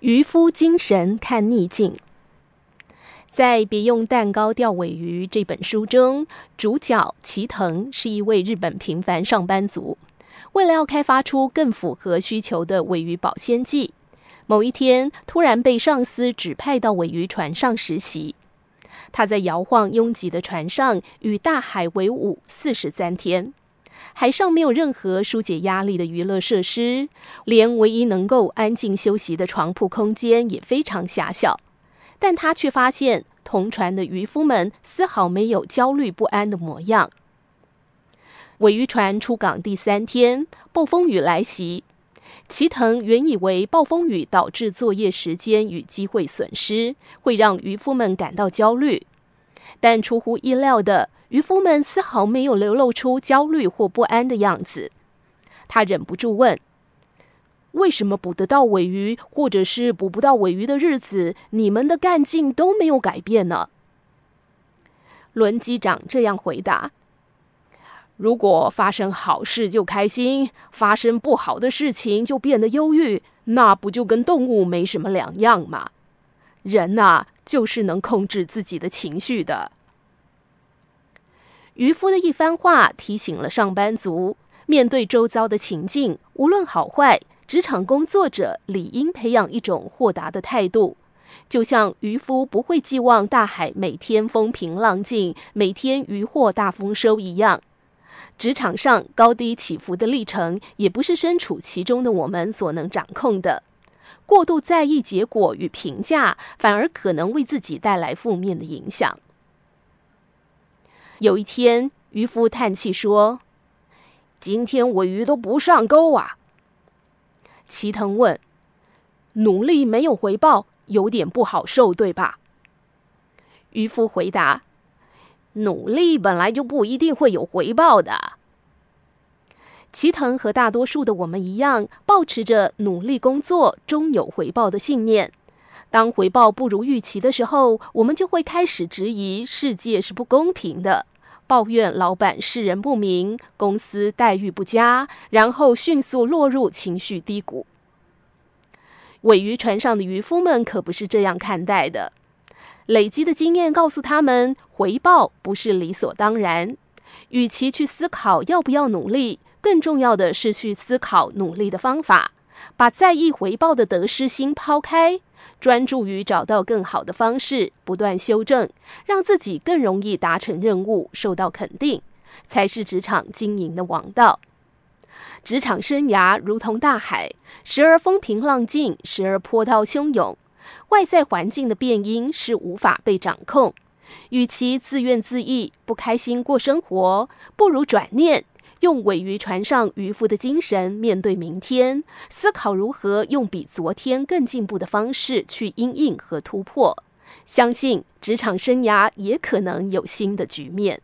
渔夫精神看逆境。在《别用蛋糕钓尾鱼》这本书中，主角齐藤是一位日本平凡上班族。为了要开发出更符合需求的尾鱼保鲜剂，某一天突然被上司指派到尾鱼船上实习。他在摇晃拥挤的船上与大海为伍四十三天。海上没有任何纾解压力的娱乐设施，连唯一能够安静休息的床铺空间也非常狭小。但他却发现，同船的渔夫们丝毫没有焦虑不安的模样。尾鱼船出港第三天，暴风雨来袭。齐藤原以为暴风雨导致作业时间与机会损失，会让渔夫们感到焦虑，但出乎意料的。渔夫们丝毫没有流露出焦虑或不安的样子。他忍不住问：“为什么捕得到尾鱼，或者是捕不到尾鱼的日子，你们的干劲都没有改变呢？”轮机长这样回答：“如果发生好事就开心，发生不好的事情就变得忧郁，那不就跟动物没什么两样吗？人呐，就是能控制自己的情绪的。”渔夫的一番话提醒了上班族：面对周遭的情境，无论好坏，职场工作者理应培养一种豁达的态度。就像渔夫不会寄望大海每天风平浪静，每天渔获大丰收一样，职场上高低起伏的历程，也不是身处其中的我们所能掌控的。过度在意结果与评价，反而可能为自己带来负面的影响。有一天，渔夫叹气说：“今天我鱼都不上钩啊。”齐藤问：“努力没有回报，有点不好受，对吧？”渔夫回答：“努力本来就不一定会有回报的。”齐藤和大多数的我们一样，保持着努力工作终有回报的信念。当回报不如预期的时候，我们就会开始质疑世界是不公平的，抱怨老板识人不明，公司待遇不佳，然后迅速落入情绪低谷。尾鱼船上的渔夫们可不是这样看待的，累积的经验告诉他们，回报不是理所当然。与其去思考要不要努力，更重要的是去思考努力的方法。把在意回报的得失心抛开，专注于找到更好的方式，不断修正，让自己更容易达成任务，受到肯定，才是职场经营的王道。职场生涯如同大海，时而风平浪静，时而波涛汹涌。外在环境的变因是无法被掌控。与其自怨自艾、不开心过生活，不如转念。用尾鱼船上渔夫的精神面对明天，思考如何用比昨天更进步的方式去应应和突破，相信职场生涯也可能有新的局面。